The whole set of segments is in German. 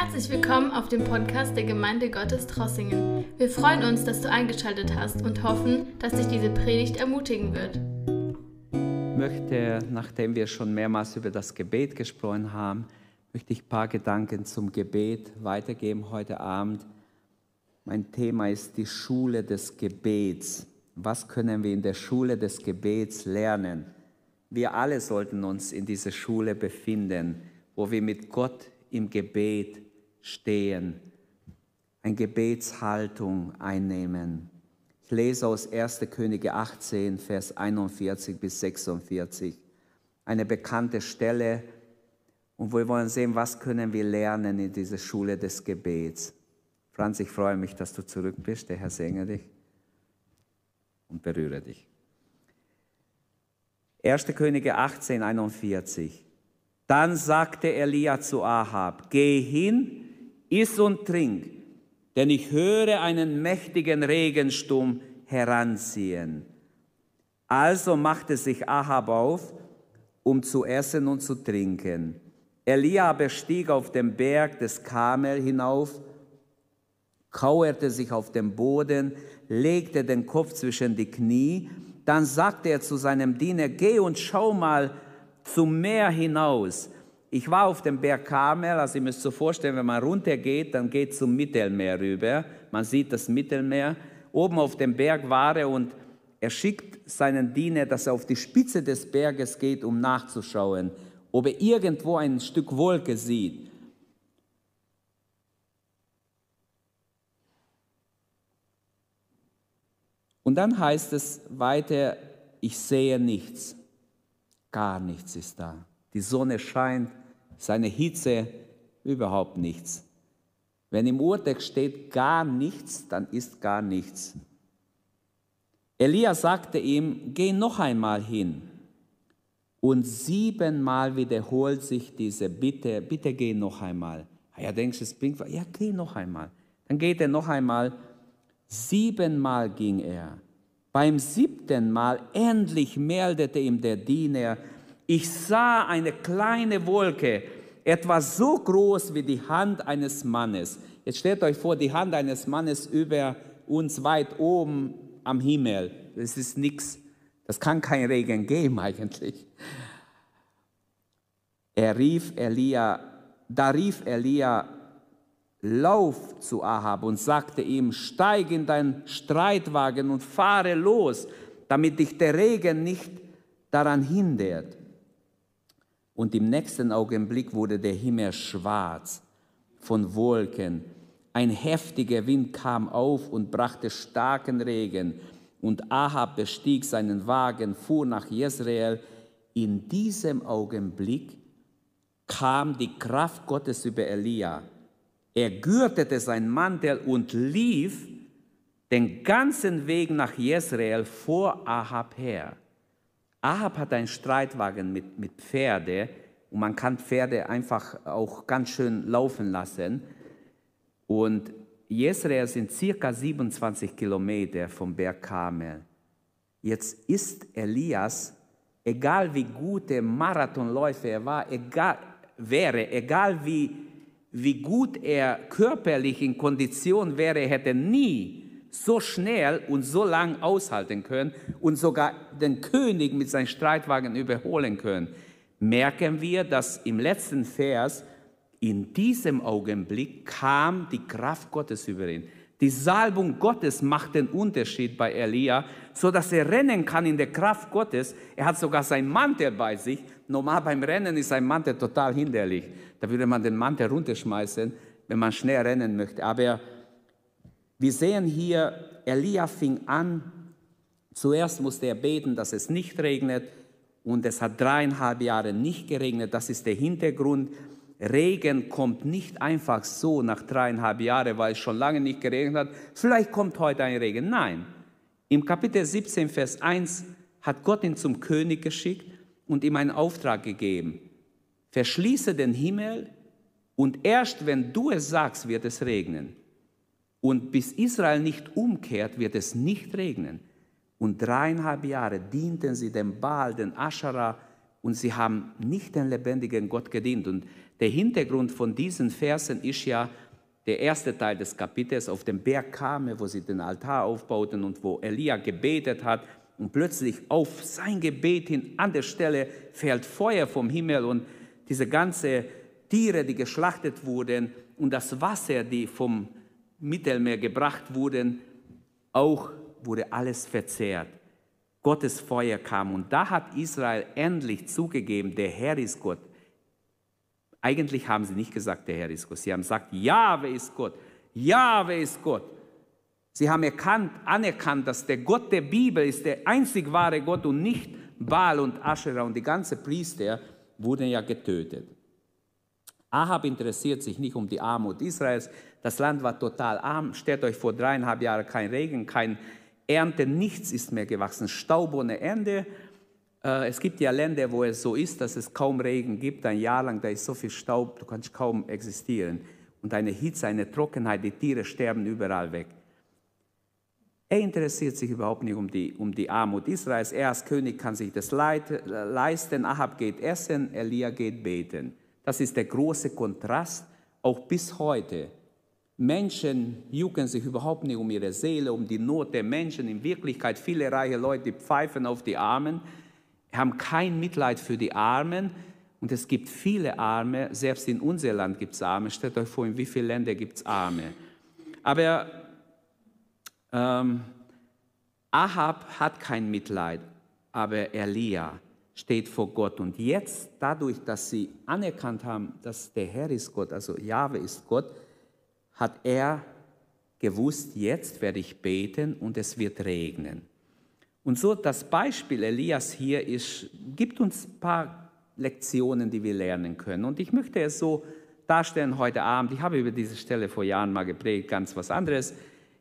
Herzlich willkommen auf dem Podcast der Gemeinde Gottes Trossingen. Wir freuen uns, dass du eingeschaltet hast und hoffen, dass dich diese Predigt ermutigen wird. Ich möchte, nachdem wir schon mehrmals über das Gebet gesprochen haben, möchte ich ein paar Gedanken zum Gebet weitergeben heute Abend. Mein Thema ist die Schule des Gebets. Was können wir in der Schule des Gebets lernen? Wir alle sollten uns in dieser Schule befinden, wo wir mit Gott im Gebet stehen, eine Gebetshaltung einnehmen. Ich lese aus 1. Könige 18, Vers 41 bis 46, eine bekannte Stelle. Und wir wollen sehen, was können wir lernen in dieser Schule des Gebets. Franz, ich freue mich, dass du zurück bist. Der Herr segne dich und berühre dich. 1. Könige 18, 41. Dann sagte Elia zu Ahab, geh hin, iss und trink, denn ich höre einen mächtigen Regensturm heranziehen. Also machte sich Ahab auf, um zu essen und zu trinken. Elia bestieg auf den Berg des Kamel hinauf, kauerte sich auf den Boden, legte den Kopf zwischen die Knie, dann sagte er zu seinem Diener, geh und schau mal, zum Meer hinaus. Ich war auf dem Berg Karmel, also ihr müsst so vorstellen, wenn man runtergeht, dann geht zum Mittelmeer rüber. Man sieht das Mittelmeer. Oben auf dem Berg war er und er schickt seinen Diener, dass er auf die Spitze des Berges geht, um nachzuschauen, ob er irgendwo ein Stück Wolke sieht. Und dann heißt es weiter, ich sehe nichts. Gar nichts ist da. Die Sonne scheint, seine Hitze, überhaupt nichts. Wenn im Urtext steht gar nichts, dann ist gar nichts. Elia sagte ihm, geh noch einmal hin. Und siebenmal wiederholt sich diese Bitte, bitte geh noch einmal. Ah ja, denkst es bringt was? Ja, geh noch einmal. Dann geht er noch einmal. Siebenmal ging er. Beim siebten Mal endlich meldete ihm der Diener, ich sah eine kleine Wolke, etwa so groß wie die Hand eines Mannes. Jetzt stellt euch vor, die Hand eines Mannes über uns weit oben am Himmel. Das ist nichts. Das kann kein Regen geben eigentlich. Er rief Elia, da rief Elia, Lauf zu Ahab und sagte ihm, steig in dein Streitwagen und fahre los, damit dich der Regen nicht daran hindert. Und im nächsten Augenblick wurde der Himmel schwarz von Wolken. Ein heftiger Wind kam auf und brachte starken Regen. Und Ahab bestieg seinen Wagen, fuhr nach Jezreel. In diesem Augenblick kam die Kraft Gottes über Elia er gürtete seinen Mantel und lief den ganzen Weg nach Jezreel vor Ahab her. Ahab hat einen Streitwagen mit, mit Pferde und man kann Pferde einfach auch ganz schön laufen lassen. Und Jezreel sind circa 27 Kilometer vom Berg Karmel. Jetzt ist Elias, egal wie gut der Marathonläufer er war, egal, wäre, egal wie wie gut er körperlich in Kondition wäre, hätte nie so schnell und so lang aushalten können und sogar den König mit seinem Streitwagen überholen können, merken wir, dass im letzten Vers in diesem Augenblick kam die Kraft Gottes über ihn. Die Salbung Gottes macht den Unterschied bei Elia, so dass er rennen kann in der Kraft Gottes. Er hat sogar sein Mantel bei sich. Normal beim Rennen ist sein Mantel total hinderlich. Da würde man den Mantel runterschmeißen, wenn man schnell rennen möchte. Aber wir sehen hier, Elia fing an. Zuerst musste er beten, dass es nicht regnet. Und es hat dreieinhalb Jahre nicht geregnet. Das ist der Hintergrund. Regen kommt nicht einfach so nach dreieinhalb Jahren, weil es schon lange nicht geregnet hat. Vielleicht kommt heute ein Regen. Nein. Im Kapitel 17, Vers 1 hat Gott ihn zum König geschickt und ihm einen Auftrag gegeben. Verschließe den Himmel und erst wenn du es sagst, wird es regnen. Und bis Israel nicht umkehrt, wird es nicht regnen. Und dreieinhalb Jahre dienten sie dem Baal, den Aschera, und sie haben nicht den lebendigen Gott gedient. Und Der Hintergrund von diesen Versen ist ja der erste Teil des Kapitels auf dem Berg Kame, wo sie den Altar aufbauten und wo Elia gebetet hat. Und plötzlich auf sein Gebet hin an der Stelle fällt Feuer vom Himmel und diese ganze Tiere, die geschlachtet wurden und das Wasser, die vom Mittelmeer gebracht wurden, auch wurde alles verzehrt. Gottes Feuer kam und da hat Israel endlich zugegeben, der Herr ist Gott. Eigentlich haben sie nicht gesagt, der Herr ist Gott. Sie haben gesagt, Jahwe ist Gott. Jahwe ist Gott. Sie haben erkannt, anerkannt, dass der Gott der Bibel ist der einzig wahre Gott und nicht Baal und Asherah und die ganze Priester wurden ja getötet. Ahab interessiert sich nicht um die Armut Israels. Das Land war total arm. Stellt euch vor, dreieinhalb Jahre kein Regen, kein Ernte, nichts ist mehr gewachsen. Staub ohne Ende. Äh, es gibt ja Länder, wo es so ist, dass es kaum Regen gibt. Ein Jahr lang, da ist so viel Staub, du kannst kaum existieren. Und eine Hitze, eine Trockenheit, die Tiere sterben überall weg. Er interessiert sich überhaupt nicht um die, um die Armut Israels. Er als König kann sich das leisten. Ahab geht essen, Elia geht beten. Das ist der große Kontrast, auch bis heute. Menschen jucken sich überhaupt nicht um ihre Seele, um die Not der Menschen. In Wirklichkeit, viele reiche Leute pfeifen auf die Armen, haben kein Mitleid für die Armen. Und es gibt viele Arme, selbst in unser Land gibt es Arme. Stellt euch vor, in wie vielen Ländern gibt es Arme. Aber ähm, Ahab hat kein Mitleid, aber Elia steht vor Gott. Und jetzt, dadurch, dass sie anerkannt haben, dass der Herr ist Gott, also Jahwe ist Gott, hat er gewusst, jetzt werde ich beten und es wird regnen. Und so das Beispiel Elias hier ist, gibt uns ein paar Lektionen, die wir lernen können. Und ich möchte es so darstellen heute Abend. Ich habe über diese Stelle vor Jahren mal geprägt, ganz was anderes.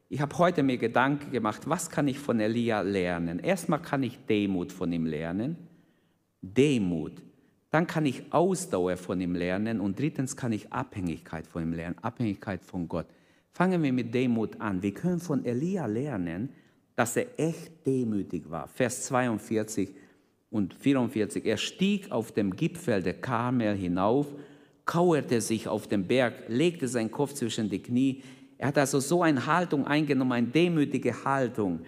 Ich habe heute mir Gedanken gemacht, was kann ich von Elia lernen? Erstmal kann ich Demut von ihm lernen. Demut. Dann kann ich Ausdauer von ihm lernen und drittens kann ich Abhängigkeit von ihm lernen, Abhängigkeit von Gott. Fangen wir mit Demut an. Wir können von Elia lernen, dass er echt demütig war. Vers 42 und 44. Er stieg auf dem Gipfel der Karmel hinauf, kauerte sich auf den Berg, legte seinen Kopf zwischen die Knie. Er hat also so eine Haltung eingenommen, eine demütige Haltung.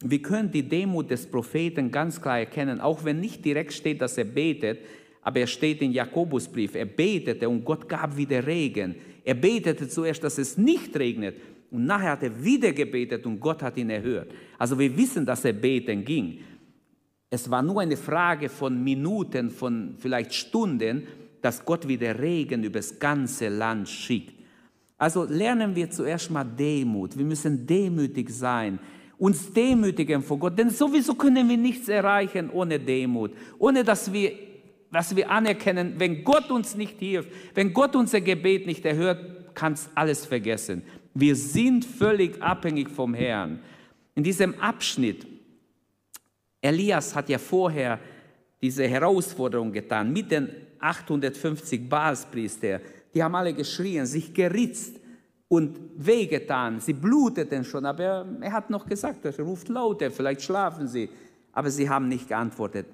Wir können die Demut des Propheten ganz klar erkennen, auch wenn nicht direkt steht, dass er betet, aber er steht in Jakobusbrief, er betete und Gott gab wieder Regen. Er betete zuerst, dass es nicht regnet und nachher hat er wieder gebetet und Gott hat ihn erhört. Also wir wissen, dass er beten ging. Es war nur eine Frage von Minuten, von vielleicht Stunden, dass Gott wieder Regen über das ganze Land schickt. Also lernen wir zuerst mal Demut. Wir müssen demütig sein uns demütigen vor Gott, denn sowieso können wir nichts erreichen ohne Demut, ohne dass wir, dass wir anerkennen, wenn Gott uns nicht hilft, wenn Gott unser Gebet nicht erhört, kannst alles vergessen. Wir sind völlig abhängig vom Herrn. In diesem Abschnitt, Elias hat ja vorher diese Herausforderung getan mit den 850 Baalspriester. Die haben alle geschrien, sich geritzt und wehgetan. Sie bluteten schon, aber er hat noch gesagt, er ruft lauter, vielleicht schlafen sie. Aber sie haben nicht geantwortet.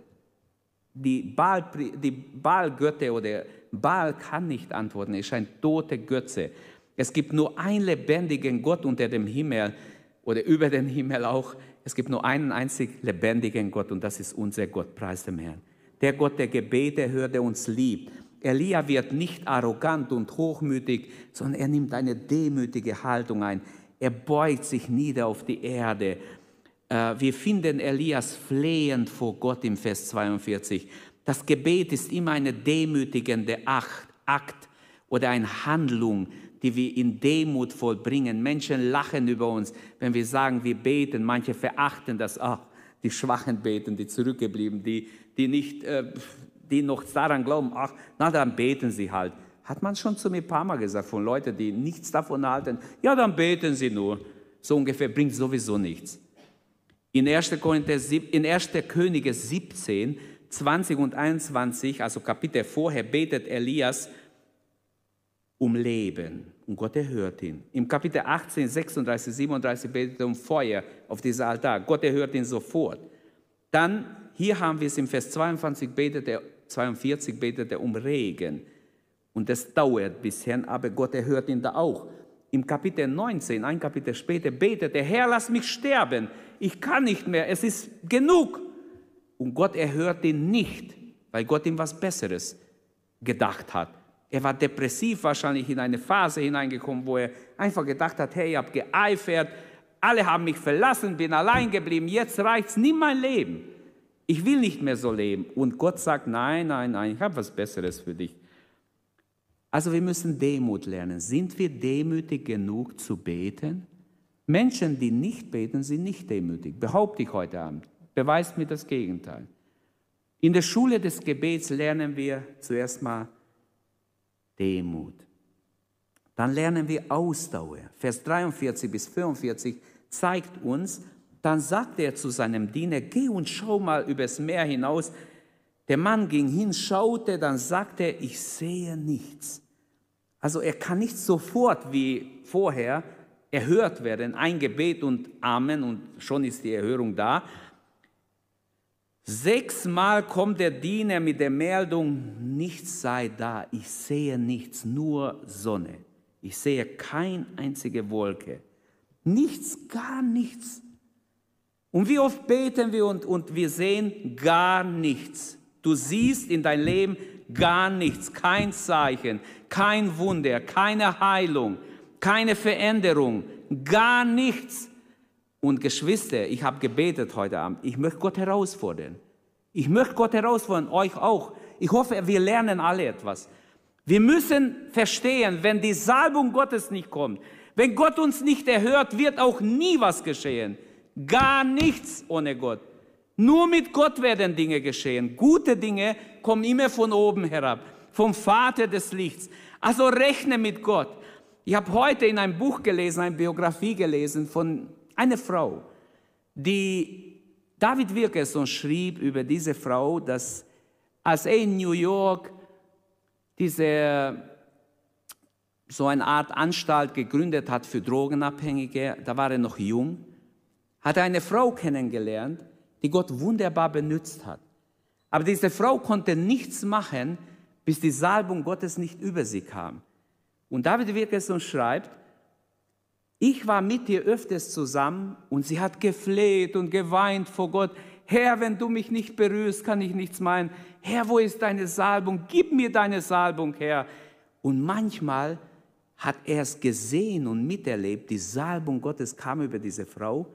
Die, Baal, die oder Baal kann nicht antworten, er ist ein toter Götze. Es gibt nur einen lebendigen Gott unter dem Himmel oder über den Himmel auch. Es gibt nur einen einzig lebendigen Gott und das ist unser Gott, preis dem Herrn. Der Gott, der Gebete hört, der uns liebt. Elia wird nicht arrogant und hochmütig, sondern er nimmt eine demütige Haltung ein. Er beugt sich nieder auf die Erde. Äh, wir finden Elias flehend vor Gott im Vers 42. Das Gebet ist immer eine demütigende Akt oder eine Handlung, die wir in Demut vollbringen. Menschen lachen über uns, wenn wir sagen, wir beten. Manche verachten das. Ach, die Schwachen beten, die zurückgeblieben, die, die nicht äh, die noch daran glauben, ach, na dann beten sie halt. Hat man schon zu mir ein paar Mal gesagt, von Leuten, die nichts davon halten, ja, dann beten sie nur. So ungefähr bringt sowieso nichts. In 1. Korinther, in 1. Könige 17, 20 und 21, also Kapitel vorher, betet Elias um Leben und Gott erhört ihn. Im Kapitel 18, 36, 37 betet er um Feuer auf diesem Altar. Gott erhört ihn sofort. Dann, hier haben wir es im Vers 22, betet er 42 betet er um Regen. Und das dauert bisher, aber Gott erhört ihn da auch. Im Kapitel 19, ein Kapitel später, betet der Herr, lass mich sterben. Ich kann nicht mehr, es ist genug. Und Gott erhört ihn nicht, weil Gott ihm was Besseres gedacht hat. Er war depressiv wahrscheinlich in eine Phase hineingekommen, wo er einfach gedacht hat, hey, ich habe geeifert, alle haben mich verlassen, bin allein geblieben, jetzt reicht's, nimm mein Leben. Ich will nicht mehr so leben. Und Gott sagt, nein, nein, nein, ich habe was Besseres für dich. Also wir müssen Demut lernen. Sind wir demütig genug zu beten? Menschen, die nicht beten, sind nicht demütig. Behaupte ich heute Abend. Beweist mir das Gegenteil. In der Schule des Gebets lernen wir zuerst mal Demut. Dann lernen wir Ausdauer. Vers 43 bis 45 zeigt uns, dann sagte er zu seinem Diener, geh und schau mal übers Meer hinaus. Der Mann ging hin, schaute, dann sagte er, ich sehe nichts. Also er kann nicht sofort wie vorher erhört werden, ein Gebet und Amen und schon ist die Erhörung da. Sechsmal kommt der Diener mit der Meldung, nichts sei da, ich sehe nichts, nur Sonne. Ich sehe keine einzige Wolke. Nichts, gar nichts. Und wie oft beten wir und, und wir sehen gar nichts. Du siehst in dein Leben gar nichts, kein Zeichen, kein Wunder, keine Heilung, keine Veränderung, gar nichts. Und Geschwister, ich habe gebetet heute Abend. Ich möchte Gott herausfordern. Ich möchte Gott herausfordern, euch auch. Ich hoffe, wir lernen alle etwas. Wir müssen verstehen, wenn die Salbung Gottes nicht kommt, wenn Gott uns nicht erhört, wird auch nie was geschehen. Gar nichts ohne Gott. Nur mit Gott werden Dinge geschehen. Gute Dinge kommen immer von oben herab, vom Vater des Lichts. Also rechne mit Gott. Ich habe heute in einem Buch gelesen, eine Biografie gelesen von einer Frau, die David Wilkerson schrieb über diese Frau, dass als er in New York diese so eine Art Anstalt gegründet hat für Drogenabhängige, da war er noch jung, hat er eine Frau kennengelernt, die Gott wunderbar benutzt hat. Aber diese Frau konnte nichts machen, bis die Salbung Gottes nicht über sie kam. Und David Wilkerson schreibt, ich war mit ihr öfters zusammen und sie hat gefleht und geweint vor Gott. Herr, wenn du mich nicht berührst, kann ich nichts meinen. Herr, wo ist deine Salbung? Gib mir deine Salbung, Herr. Und manchmal hat er es gesehen und miterlebt, die Salbung Gottes kam über diese Frau,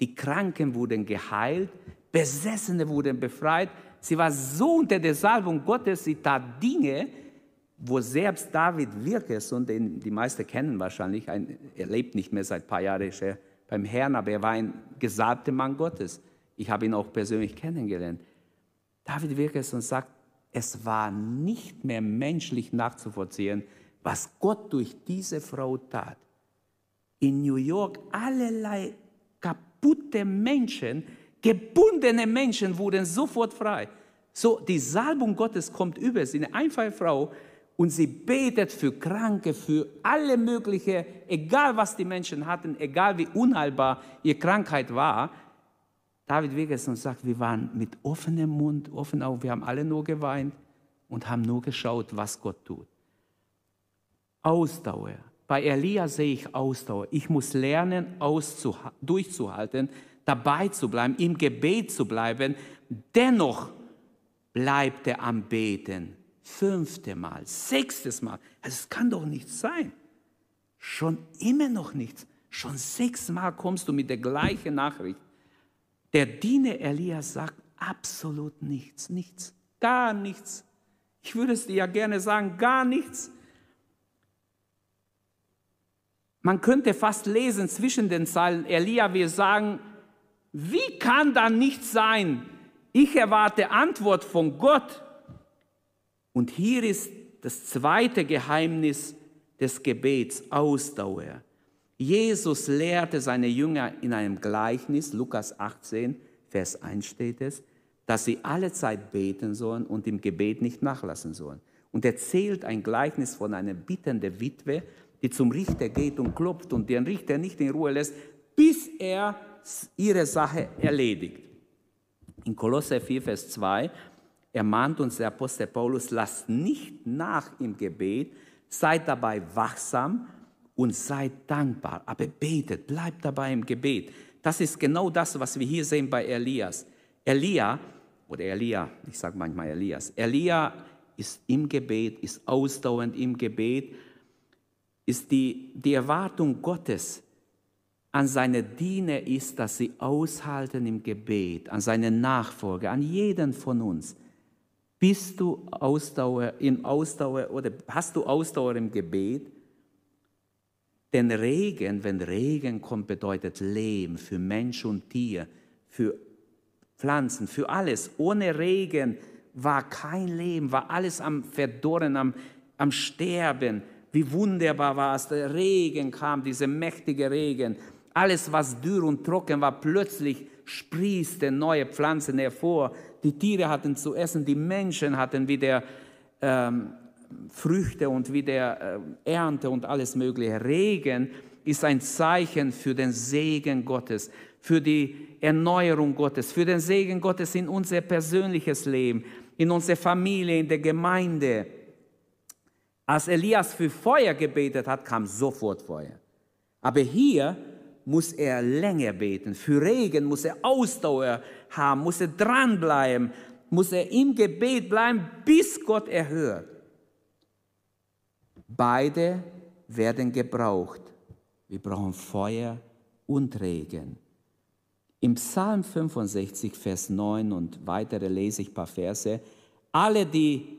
die Kranken wurden geheilt, Besessene wurden befreit. Sie war so unter der Salbung Gottes, sie tat Dinge, wo selbst David Wirkes, und den die meisten kennen wahrscheinlich, ein, er lebt nicht mehr seit ein paar Jahren beim Herrn, aber er war ein gesalbter Mann Gottes. Ich habe ihn auch persönlich kennengelernt. David Wirkes und sagt, es war nicht mehr menschlich nachzuvollziehen, was Gott durch diese Frau tat. In New York allerlei kaputte Menschen, gebundene Menschen wurden sofort frei. So, die Salbung Gottes kommt über sie, eine einfache Frau, und sie betet für Kranke, für alle mögliche, egal was die Menschen hatten, egal wie unheilbar ihre Krankheit war. David Wegerson sagt, wir waren mit offenem Mund, offen Augen, wir haben alle nur geweint und haben nur geschaut, was Gott tut. Ausdauer. Bei Elia sehe ich Ausdauer. Ich muss lernen, durchzuhalten, dabei zu bleiben, im Gebet zu bleiben. Dennoch bleibt er am Beten. Fünfte Mal, sechstes Mal. Es kann doch nicht sein. Schon immer noch nichts. Schon sechsmal kommst du mit der gleichen Nachricht. Der Diener Elias sagt absolut nichts, nichts, gar nichts. Ich würde es dir ja gerne sagen, gar nichts. Man könnte fast lesen zwischen den Zeilen, Elia wir sagen, wie kann da nichts sein? Ich erwarte Antwort von Gott. Und hier ist das zweite Geheimnis des Gebets, Ausdauer. Jesus lehrte seine Jünger in einem Gleichnis, Lukas 18, Vers 1 steht es, dass sie alle Zeit beten sollen und im Gebet nicht nachlassen sollen. Und er erzählt ein Gleichnis von einer bittenden Witwe, die zum Richter geht und klopft und den Richter nicht in Ruhe lässt, bis er ihre Sache erledigt. In Kolosser 4, Vers 2 ermahnt uns der Apostel Paulus, lasst nicht nach im Gebet, seid dabei wachsam und seid dankbar, aber betet, bleibt dabei im Gebet. Das ist genau das, was wir hier sehen bei Elias. Elia, oder Elia, ich sage manchmal Elias, Elia ist im Gebet, ist ausdauernd im Gebet, ist die, die Erwartung Gottes an seine Diener ist, dass sie aushalten im Gebet, an seine Nachfolger, an jeden von uns. Bist du Ausdauer in Ausdauer oder hast du Ausdauer im Gebet? Denn Regen, wenn Regen kommt, bedeutet Leben für Mensch und Tier, für Pflanzen, für alles. Ohne Regen war kein Leben, war alles am Verdorren, am, am Sterben. Wie wunderbar war es, der Regen kam, dieser mächtige Regen. Alles, was dürr und trocken war, plötzlich sprießte neue Pflanzen hervor. Die Tiere hatten zu essen, die Menschen hatten wieder ähm, Früchte und wieder äh, Ernte und alles Mögliche. Regen ist ein Zeichen für den Segen Gottes, für die Erneuerung Gottes, für den Segen Gottes in unser persönliches Leben, in unsere Familie, in der Gemeinde. Als Elias für Feuer gebetet hat, kam sofort Feuer. Aber hier muss er länger beten. Für Regen muss er Ausdauer haben, muss er dranbleiben, muss er im Gebet bleiben, bis Gott erhört. Beide werden gebraucht. Wir brauchen Feuer und Regen. Im Psalm 65, Vers 9 und weitere lese ich ein paar Verse. Alle, die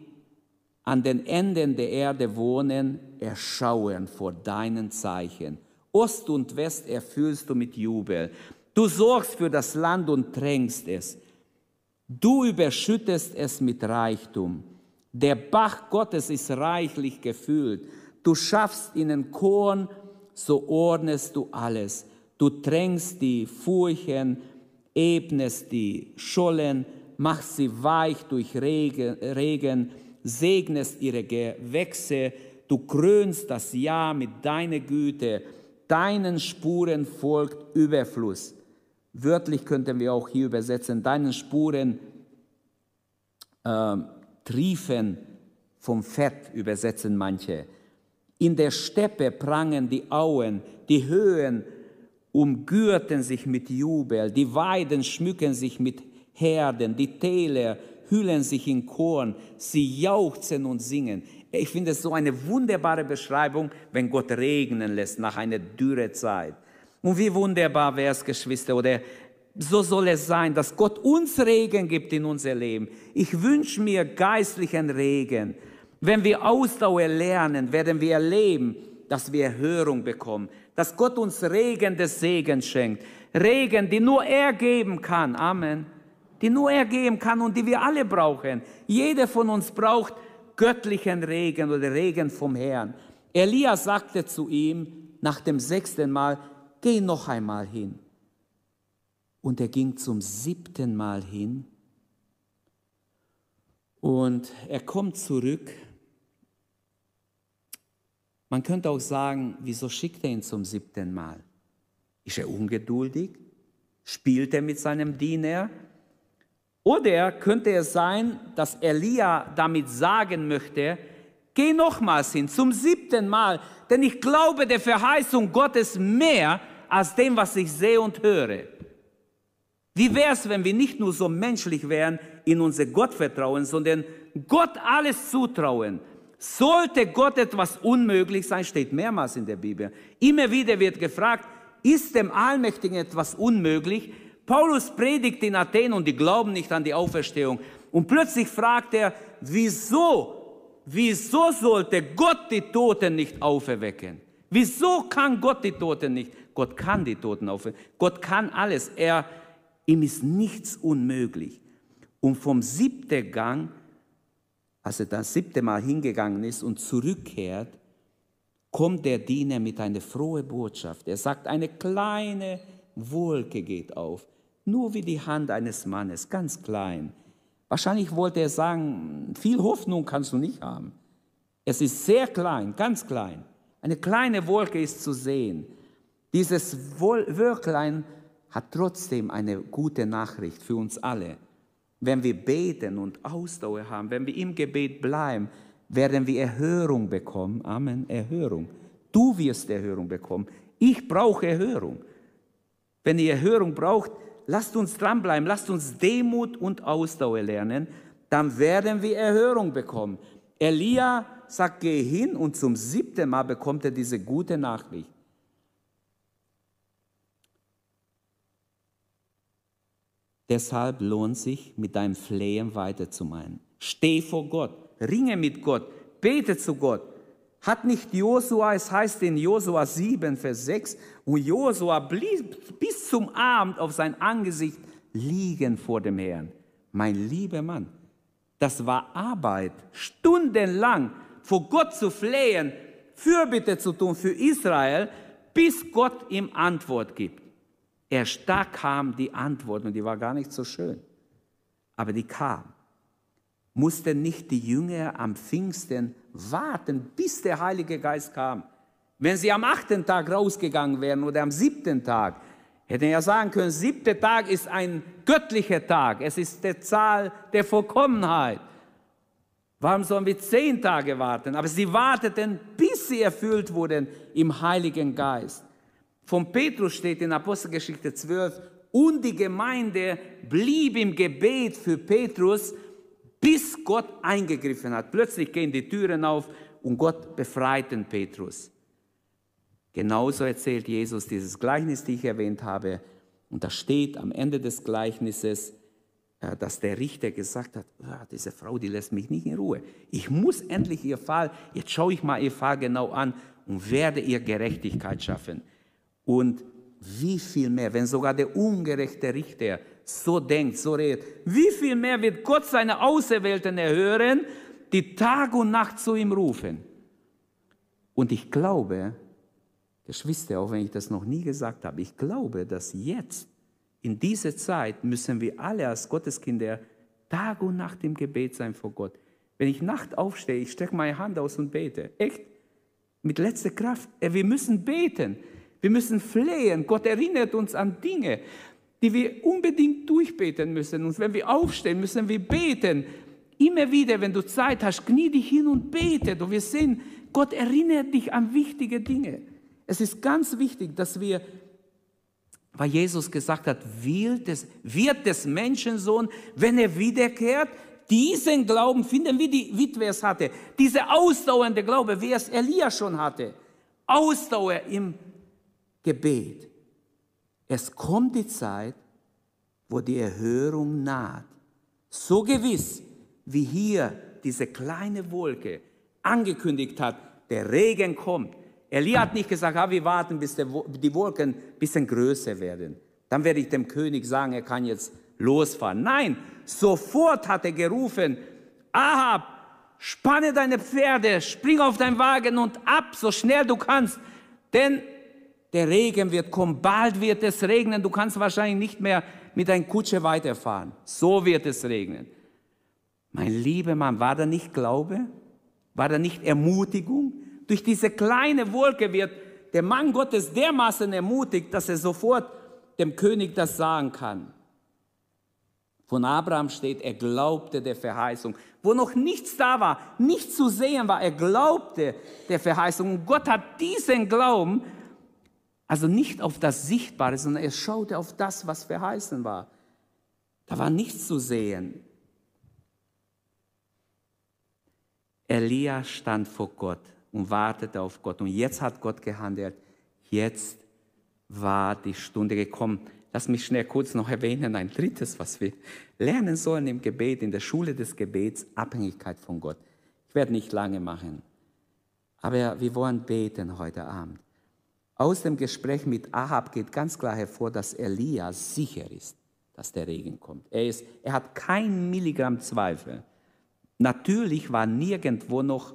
an den Enden der Erde wohnen, erschauen vor deinen Zeichen. Ost und West erfüllst du mit Jubel. Du sorgst für das Land und tränkst es. Du überschüttest es mit Reichtum. Der Bach Gottes ist reichlich gefüllt. Du schaffst ihnen Korn, so ordnest du alles. Du tränkst die Furchen, ebnest die Schollen, machst sie weich durch Regen, Regen segnest ihre Gewächse, du krönst das Jahr mit deiner Güte, deinen Spuren folgt Überfluss. Wörtlich könnten wir auch hier übersetzen, deinen Spuren äh, triefen vom Fett, übersetzen manche. In der Steppe prangen die Auen, die Höhen umgürten sich mit Jubel, die Weiden schmücken sich mit Herden, die Täler hüllen sich in Korn, sie jauchzen und singen. Ich finde es so eine wunderbare Beschreibung, wenn Gott regnen lässt nach einer dürre Zeit. Und wie wunderbar wäre es, Geschwister, oder so soll es sein, dass Gott uns Regen gibt in unser Leben. Ich wünsche mir geistlichen Regen. Wenn wir Ausdauer lernen, werden wir erleben, dass wir Erhörung bekommen, dass Gott uns Regen des Segens schenkt. Regen, die nur er geben kann. Amen. Die nur er geben kann und die wir alle brauchen. Jeder von uns braucht göttlichen Regen oder Regen vom Herrn. Elia sagte zu ihm nach dem sechsten Mal, geh noch einmal hin. Und er ging zum siebten Mal hin. Und er kommt zurück man könnte auch sagen, wieso schickt er ihn zum siebten Mal? Ist er ungeduldig? Spielt er mit seinem Diener? Oder könnte es sein, dass Elia damit sagen möchte, geh nochmals hin, zum siebten Mal, denn ich glaube der Verheißung Gottes mehr als dem, was ich sehe und höre. Wie wäre es, wenn wir nicht nur so menschlich wären in unser Gottvertrauen, sondern Gott alles zutrauen? Sollte Gott etwas unmöglich sein, steht mehrmals in der Bibel. Immer wieder wird gefragt, ist dem Allmächtigen etwas unmöglich? Paulus predigt in Athen und die glauben nicht an die Auferstehung. Und plötzlich fragt er, wieso, wieso sollte Gott die Toten nicht auferwecken? Wieso kann Gott die Toten nicht? Gott kann die Toten auferwecken. Gott kann alles. Er, ihm ist nichts unmöglich. Und vom siebten Gang als er das siebte Mal hingegangen ist und zurückkehrt, kommt der Diener mit einer frohen Botschaft. Er sagt, eine kleine Wolke geht auf, nur wie die Hand eines Mannes, ganz klein. Wahrscheinlich wollte er sagen, viel Hoffnung kannst du nicht haben. Es ist sehr klein, ganz klein. Eine kleine Wolke ist zu sehen. Dieses Wölklein hat trotzdem eine gute Nachricht für uns alle. wenn wir beten und Ausdauer haben, wenn wir im Gebet bleiben, werden wir Erhörung bekommen. Amen, Erhörung. Du wirst Erhörung bekommen. Ich brauche Erhörung. Wenn ihr Erhörung braucht, lasst uns dranbleiben, lasst uns Demut und Ausdauer lernen, dann werden wir Erhörung bekommen. Elia sagt, geh hin und zum siebten Mal bekommt er diese gute Nachricht. Deshalb lohnt sich, mit deinem Flehen weiterzumachen. Steh vor Gott, ringe mit Gott, bete zu Gott. Hat nicht Josua, es heißt in Josua 7, Vers 6, und Josua blieb bis zum Abend auf sein Angesicht liegen vor dem Herrn. Mein lieber Mann, das war Arbeit, stundenlang vor Gott zu flehen, Fürbitte zu tun für Israel, bis Gott ihm Antwort gibt. Erst da kam die Antwort und die war gar nicht so schön. Aber die kam. Mussten nicht die Jünger am Pfingsten warten, bis der Heilige Geist kam. Wenn sie am achten Tag rausgegangen wären oder am siebten Tag, hätten ja sagen können, siebter Tag ist ein göttlicher Tag. Es ist der Zahl der Vollkommenheit. Warum sollen wir zehn Tage warten? Aber sie warteten, bis sie erfüllt wurden im Heiligen Geist. Von Petrus steht in Apostelgeschichte 12, und die Gemeinde blieb im Gebet für Petrus, bis Gott eingegriffen hat. Plötzlich gehen die Türen auf und Gott befreit den Petrus. Genauso erzählt Jesus dieses Gleichnis, das ich erwähnt habe. Und da steht am Ende des Gleichnisses, äh, dass der Richter gesagt hat, ja, diese Frau, die lässt mich nicht in Ruhe. Ich muss endlich ihr Fall, jetzt schaue ich mal ihr Fall genau an und werde ihr Gerechtigkeit schaffen. Und wie viel mehr, wenn sogar der ungerechte Richter so denkt, so redet, wie viel mehr wird Gott seine Auserwählten erhören, die Tag und Nacht zu ihm rufen. Und ich glaube, Geschwister, auch wenn ich das noch nie gesagt habe, ich glaube, dass jetzt, in dieser Zeit, müssen wir alle als Gotteskinder Tag und Nacht im Gebet sein vor Gott. Wenn ich Nacht aufstehe, ich strecke meine Hand aus und bete. Echt? Mit letzter Kraft. Äh, wir müssen beten. Wir müssen flehen. Gott erinnert uns an Dinge, die wir unbedingt durchbeten müssen. Und wenn wir aufstehen, müssen wir beten. Immer wieder, wenn du Zeit hast, knie dich hin und bete. Und wir sehen, Gott erinnert dich an wichtige Dinge. Es ist ganz wichtig, dass wir, weil Jesus gesagt hat, wird des, wird des Menschensohn, wenn er wiederkehrt, diesen Glauben finden, wie die Witwe es hatte. Diese ausdauernde Glaube, wie es Elia schon hatte. Ausdauer im Gebet. Es kommt die Zeit, wo die Erhörung naht. So gewiss, wie hier diese kleine Wolke angekündigt hat, der Regen kommt. Elia hat nicht gesagt, ah, wir warten, bis die Wolken ein bisschen größer werden. Dann werde ich dem König sagen, er kann jetzt losfahren. Nein, sofort hat er gerufen, Ahab, spanne deine Pferde, spring auf deinen Wagen und ab, so schnell du kannst, denn der Regen wird kommen, bald wird es regnen, du kannst wahrscheinlich nicht mehr mit deiner Kutsche weiterfahren. So wird es regnen. Mein lieber Mann, war da nicht Glaube? War da nicht Ermutigung? Durch diese kleine Wolke wird der Mann Gottes dermaßen ermutigt, dass er sofort dem König das sagen kann. Von Abraham steht, er glaubte der Verheißung. Wo noch nichts da war, nichts zu sehen war, er glaubte der Verheißung. Und Gott hat diesen Glauben also nicht auf das Sichtbare, sondern er schaute auf das, was verheißen war. Da war nichts zu sehen. Elia stand vor Gott und wartete auf Gott. Und jetzt hat Gott gehandelt. Jetzt war die Stunde gekommen. Lass mich schnell kurz noch erwähnen, ein drittes, was wir lernen sollen im Gebet, in der Schule des Gebets, Abhängigkeit von Gott. Ich werde nicht lange machen, aber wir wollen beten heute Abend. Aus dem Gespräch mit Ahab geht ganz klar hervor, dass Elia sicher ist, dass der Regen kommt. Er, ist, er hat kein Milligramm Zweifel. Natürlich war nirgendwo noch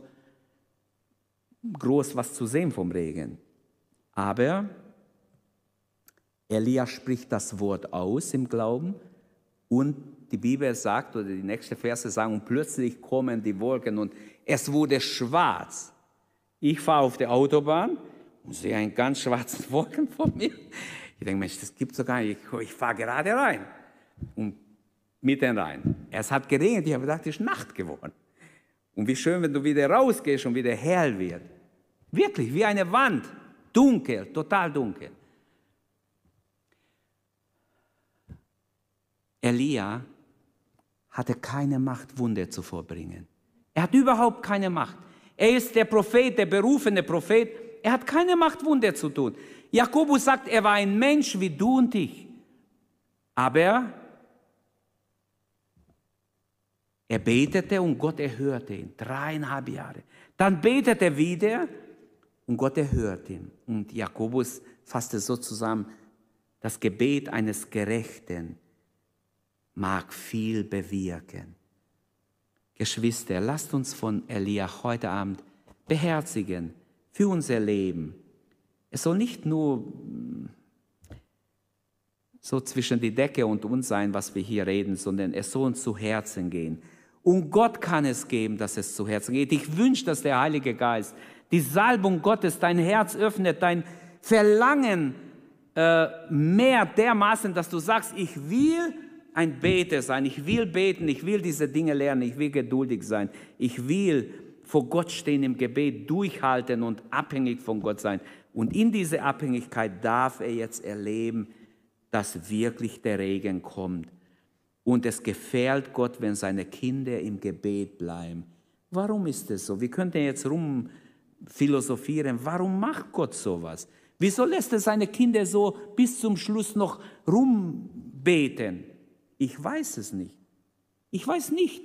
groß was zu sehen vom Regen. Aber Elia spricht das Wort aus im Glauben und die Bibel sagt, oder die nächste Verse sagen, und plötzlich kommen die Wolken und es wurde schwarz. Ich fahre auf der Autobahn, und sehe einen ganz schwarzen Wolken vor mir. Ich denke, Mensch, das gibt es doch gar nicht. Ich, ich fahre gerade rein. Und mitten rein. Es hat geregnet, ich habe gedacht, es ist Nacht geworden. Und wie schön, wenn du wieder rausgehst und wieder hell wird. Wirklich, wie eine Wand. Dunkel, total dunkel. Elia hatte keine Macht, Wunder zu vorbringen. Er hat überhaupt keine Macht. Er ist der Prophet, der berufene Prophet. Er hat keine Macht, Wunder zu tun. Jakobus sagt, er war ein Mensch wie du und ich. Aber er betete und Gott erhörte ihn. Dreieinhalb Jahre. Dann betete er wieder und Gott erhört ihn. Und Jakobus fasste so zusammen, das Gebet eines Gerechten mag viel bewirken. Geschwister, lasst uns von Elia heute Abend beherzigen für unser Leben. Es soll nicht nur mm, so zwischen die Decke und uns sein, was wir hier reden, sondern es soll uns zu Herzen gehen. Und Gott kann es geben, dass es zu Herzen geht. Ich wünsche, dass der Heilige Geist die Salbung Gottes dein Herz öffnet, dein Verlangen äh, mehr dermaßen, dass du sagst, ich will ein Beter sein, ich will beten, ich will diese Dinge lernen, ich will geduldig sein, ich will vor Gott stehen im Gebet, durchhalten und abhängig von Gott sein. Und in diese Abhängigkeit darf er jetzt erleben, dass wirklich der Regen kommt. Und es gefällt Gott, wenn seine Kinder im Gebet bleiben. Warum ist es so? Wir könnten jetzt rum philosophieren, warum macht Gott sowas? Wieso lässt er seine Kinder so bis zum Schluss noch rumbeten? Ich weiß es nicht. Ich weiß nicht.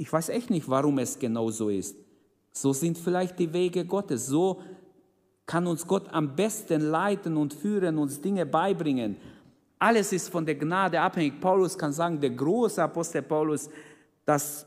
Ich weiß echt nicht, warum es genau so ist. So sind vielleicht die Wege Gottes. So kann uns Gott am besten leiten und führen, uns Dinge beibringen. Alles ist von der Gnade abhängig. Paulus kann sagen, der große Apostel Paulus, dass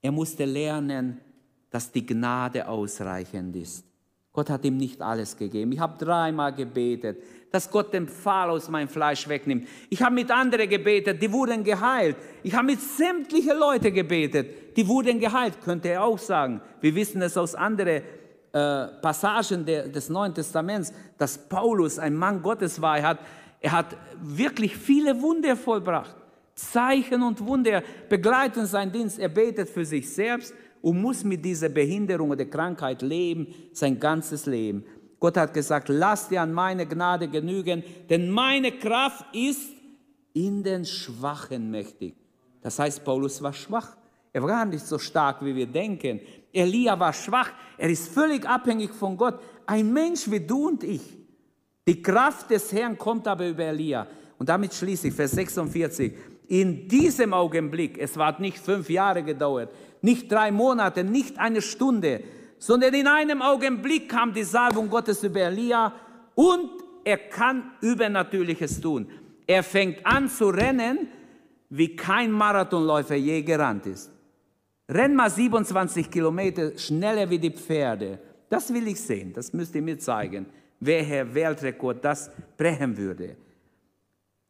er musste lernen, dass die Gnade ausreichend ist. Gott hat ihm nicht alles gegeben. Ich habe dreimal gebetet, dass Gott den Pfahl aus meinem Fleisch wegnimmt. Ich habe mit anderen gebetet, die wurden geheilt. Ich habe mit sämtlichen Leuten gebetet, die wurden geheilt, könnte er auch sagen. Wir wissen es aus anderen äh, Passagen der, des Neuen Testaments, dass Paulus ein Mann Gottes war. Er hat, er hat wirklich viele Wunder vollbracht. Zeichen und Wunder begleiten seinen Dienst. Er betet für sich selbst und muss mit dieser Behinderung oder Krankheit leben, sein ganzes Leben. Gott hat gesagt, lass dir an meine Gnade genügen, denn meine Kraft ist in den Schwachen mächtig. Das heißt, Paulus war schwach. Er war nicht so stark, wie wir denken. Elia war schwach. Er ist völlig abhängig von Gott. Ein Mensch wie du und ich. Die Kraft des Herrn kommt aber über Elia. Und damit schließe ich Vers 46. In diesem Augenblick, es hat nicht fünf Jahre gedauert, nicht drei Monate, nicht eine Stunde, sondern in einem Augenblick kam die Salbung Gottes über Elia und er kann Übernatürliches tun. Er fängt an zu rennen, wie kein Marathonläufer je gerannt ist. Renn mal 27 Kilometer schneller wie die Pferde. Das will ich sehen, das müsst ihr mir zeigen, wer Herr Weltrekord das brechen würde.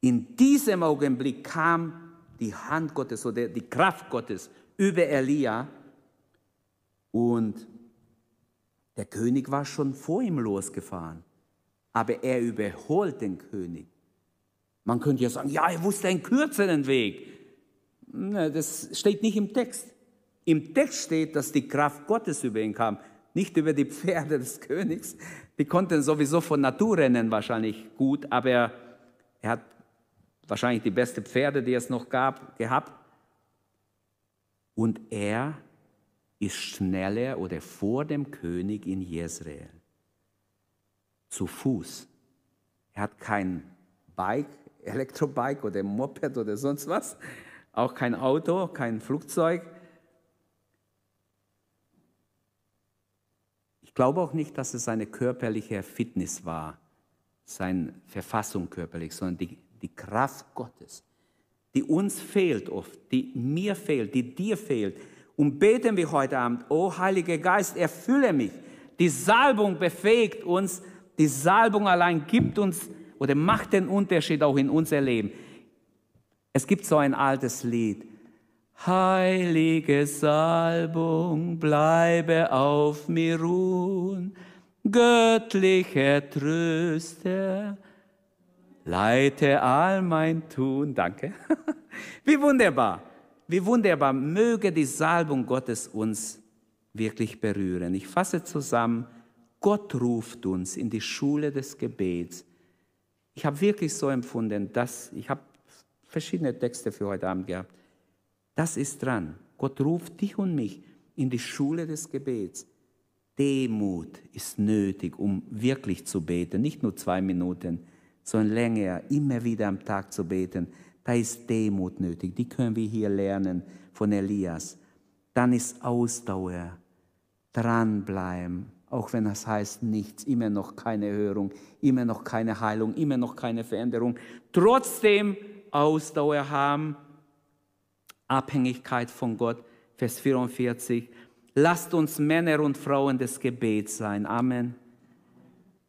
In diesem Augenblick kam die Hand Gottes oder die Kraft Gottes über Elia und der König war schon vor ihm losgefahren, aber er überholt den König. Man könnte ja sagen, ja, er wusste einen kürzeren Weg. Das steht nicht im Text. Im Text steht, dass die Kraft Gottes über ihn kam, nicht über die Pferde des Königs. Die konnten sowieso von Natur rennen wahrscheinlich gut, aber er hat wahrscheinlich die beste Pferde, die es noch gab, gehabt. Und er ist schneller oder vor dem König in Jezreel. Zu Fuß. Er hat kein Bike, Elektrobike oder Moped oder sonst was. Auch kein Auto, kein Flugzeug. Ich glaube auch nicht, dass es seine körperliche Fitness war, seine Verfassung körperlich, sondern die die Kraft Gottes, die uns fehlt oft, die mir fehlt, die dir fehlt. Und beten wir heute Abend, oh Heiliger Geist, erfülle mich. Die Salbung befähigt uns, die Salbung allein gibt uns oder macht den Unterschied auch in unser Leben. Es gibt so ein altes Lied. Heilige Salbung, bleibe auf mir ruhen, göttlicher Tröster, leite all mein Tun. Danke. Wie wunderbar, wie wunderbar. Möge die Salbung Gottes uns wirklich berühren. Ich fasse zusammen, Gott ruft uns in die Schule des Gebets. Ich habe wirklich so empfunden, dass ich habe verschiedene Texte für heute Abend gehabt. Das ist dran. Gott ruft dich und mich in die Schule des Gebets. Demut ist nötig, um wirklich zu beten, nicht nur zwei Minuten, sondern länger, immer wieder am Tag zu beten. Da ist Demut nötig, die können wir hier lernen von Elias. Dann ist Ausdauer, dranbleiben, auch wenn das heißt nichts, immer noch keine Hörung, immer noch keine Heilung, immer noch keine Veränderung. Trotzdem Ausdauer haben, Abhängigkeit von Gott. Vers 44. Lasst uns Männer und Frauen des Gebets sein. Amen.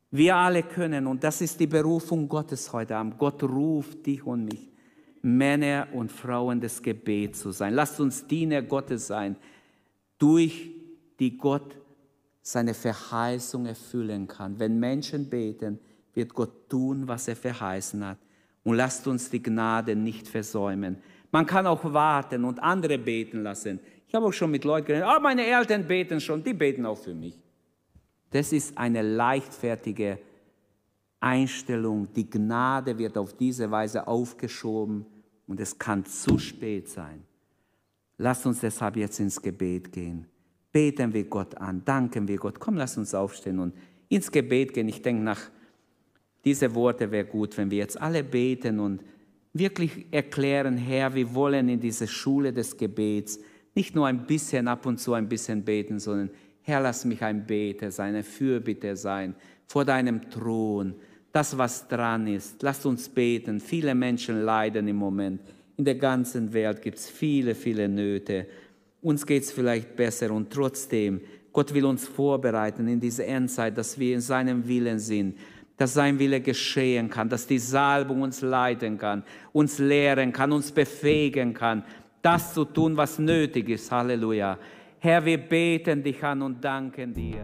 Wir alle können, und das ist die Berufung Gottes heute Abend. Gott ruft dich und mich, Männer und Frauen des Gebets zu sein. Lasst uns Diener Gottes sein, durch die Gott seine Verheißung erfüllen kann. Wenn Menschen beten, wird Gott tun, was er verheißen hat. Und lasst uns die Gnade nicht versäumen. Man kann auch warten und andere beten lassen. Ich habe auch schon mit Leuten geredet, oh, meine Eltern beten schon, die beten auch für mich. Das ist eine leichtfertige Einstellung. Die Gnade wird auf diese Weise aufgeschoben und es kann zu spät sein. Lasst uns deshalb jetzt ins Gebet gehen. Beten wir Gott an, danken wir Gott. Komm, lass uns aufstehen und ins Gebet gehen. Ich denke, nach diese Worte wäre gut, wenn wir jetzt alle beten und wirklich erklären, Herr, wir wollen in diese Schule des Gebets nicht nur ein bisschen ab und zu ein bisschen beten, sondern Herr, lass mich ein Beter sein, ein Fürbitter sein vor deinem Thron. Das, was dran ist, lass uns beten. Viele Menschen leiden im Moment. In der ganzen Welt gibt es viele, viele Nöte. Uns geht es vielleicht besser und trotzdem, Gott will uns vorbereiten in diese Endzeit, dass wir in seinem Willen sind, dass sein Wille geschehen kann, dass die Salbung uns leiten kann, uns lehren kann, uns befähigen kann, das zu tun, was nötig ist. Halleluja. Herr, wir beten dich an und danken dir.